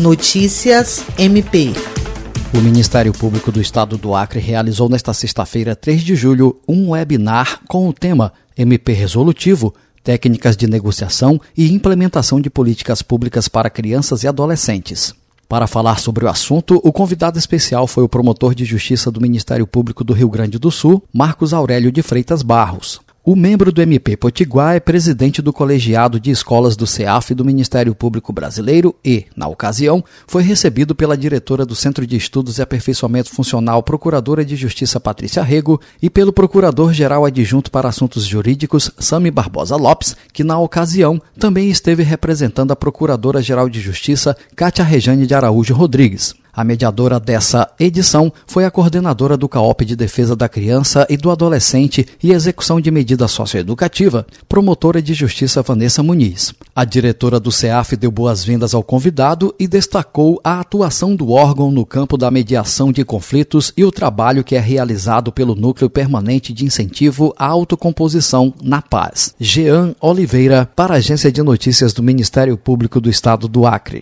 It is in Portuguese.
Notícias MP. O Ministério Público do Estado do Acre realizou nesta sexta-feira, 3 de julho, um webinar com o tema MP Resolutivo Técnicas de Negociação e Implementação de Políticas Públicas para Crianças e Adolescentes. Para falar sobre o assunto, o convidado especial foi o promotor de justiça do Ministério Público do Rio Grande do Sul, Marcos Aurélio de Freitas Barros. O membro do MP Potiguar é presidente do colegiado de escolas do CEAF do Ministério Público Brasileiro e, na ocasião, foi recebido pela diretora do Centro de Estudos e Aperfeiçoamento Funcional Procuradora de Justiça Patrícia Rego e pelo Procurador-Geral Adjunto para Assuntos Jurídicos Sami Barbosa Lopes, que na ocasião também esteve representando a Procuradora-Geral de Justiça Cátia Rejane de Araújo Rodrigues. A mediadora dessa edição foi a coordenadora do CAOP de Defesa da Criança e do Adolescente e Execução de Medida Socioeducativa, promotora de Justiça Vanessa Muniz. A diretora do CEAF deu boas-vindas ao convidado e destacou a atuação do órgão no campo da mediação de conflitos e o trabalho que é realizado pelo Núcleo Permanente de Incentivo à Autocomposição na Paz. Jean Oliveira, para a Agência de Notícias do Ministério Público do Estado do Acre.